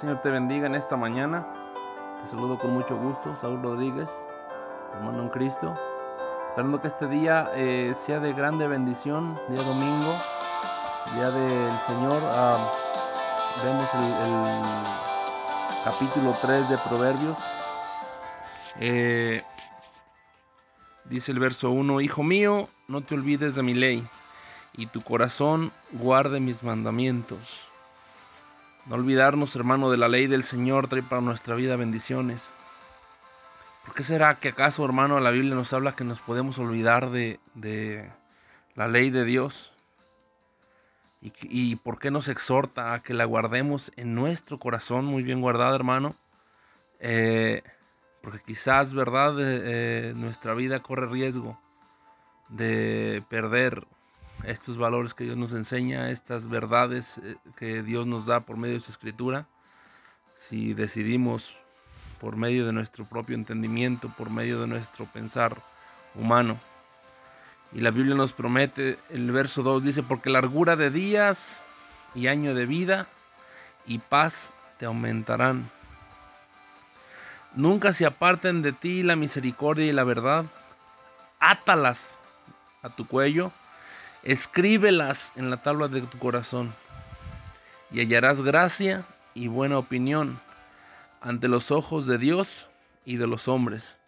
Señor te bendiga en esta mañana. Te saludo con mucho gusto, Saúl Rodríguez, hermano en Cristo. Esperando que este día eh, sea de grande bendición, día domingo, día del Señor. Ah, vemos el, capítulo 3 de Proverbios. Eh, dice el verso 1, Hijo mío, no te olvides de mi ley, y tu corazón guarde mis mandamientos no olvidarnos, hermano, de la ley del Señor trae para nuestra vida bendiciones. ¿Por qué será que acaso, hermano, la Biblia nos habla que nos podemos olvidar de, la ley de Dios? ¿Y, por qué nos exhorta a que la guardemos en nuestro corazón, muy bien guardada, hermano? Eh, porque quizás, ¿verdad? Eh, nuestra vida corre riesgo de perder estos valores que Dios nos enseña, estas verdades eh, que Dios nos da por medio de su escritura, si decidimos por medio de nuestro propio entendimiento, por medio de nuestro pensar humano. Y la Biblia nos promete, el verso 2 dice, porque largura de días y año de vida y paz te aumentarán. Nunca se aparten de ti la misericordia y la verdad. Átalas a tu cuello Escríbelas en la tabla de tu corazón y hallarás gracia y buena opinión ante los ojos de Dios y de los hombres.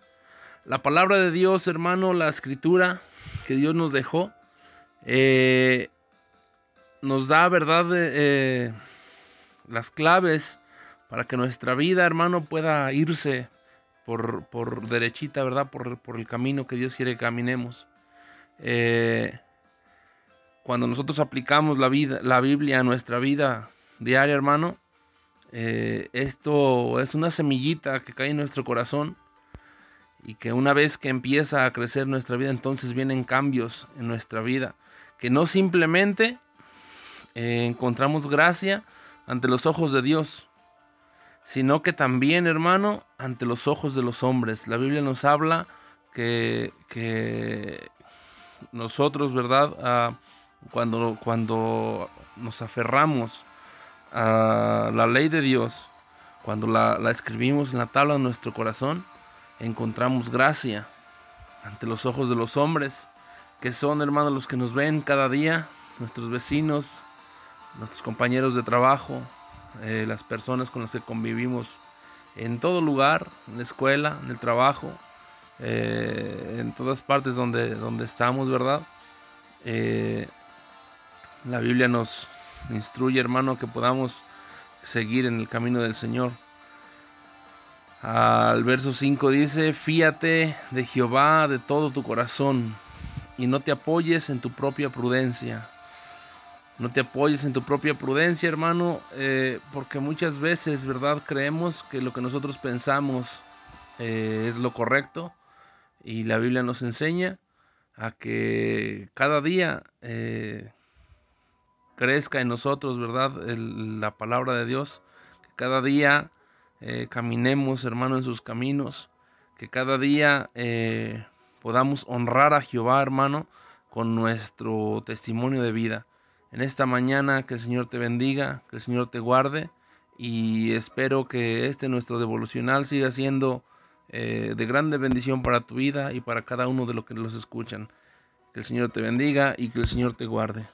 La palabra de Dios, hermano, la escritura que Dios nos dejó, eh, nos da, ¿verdad?, eh, las claves para que nuestra vida, hermano, pueda irse por, por derechita, ¿verdad?, por, por, el camino que Dios quiere que caminemos. Eh, cuando nosotros aplicamos la, vida, la Biblia a nuestra vida diaria, hermano, eh, esto es una semillita que cae en nuestro corazón y que una vez que empieza a crecer nuestra vida, entonces vienen cambios en nuestra vida, que no simplemente eh, encontramos gracia ante los ojos de Dios, sino que también, hermano, ante los ojos de los hombres. La Biblia nos habla que, que nosotros, ¿verdad? Ah, cuando, cuando nos aferramos a la ley de Dios, cuando la, escribimos en la tabla de nuestro corazón, encontramos gracia ante los ojos de los hombres, que son, hermanos, los que nos ven cada día, nuestros vecinos, nuestros compañeros de trabajo, eh, las personas con las que convivimos en todo lugar, en la escuela, en el trabajo, eh, en todas partes donde, donde estamos, ¿verdad? Eh, la Biblia nos instruye, hermano, que podamos seguir en el camino del Señor. Al verso 5 dice, fíate de Jehová de todo tu corazón y no te apoyes en tu propia prudencia. No te apoyes en tu propia prudencia, hermano, eh, porque muchas veces, ¿verdad? Creemos que lo que nosotros pensamos eh, es lo correcto y la Biblia nos enseña a que cada día eh, crezca en nosotros, ¿verdad? la palabra de Dios. Que cada día eh, caminemos, hermano, en sus caminos. Que cada día eh, podamos honrar a Jehová, hermano, con nuestro testimonio de vida. En esta mañana que el Señor te bendiga, que el Señor te guarde y espero que este nuestro devolucional siga siendo eh, de grande bendición para tu vida y para cada uno de los que los escuchan. Que el Señor te bendiga y que el Señor te guarde.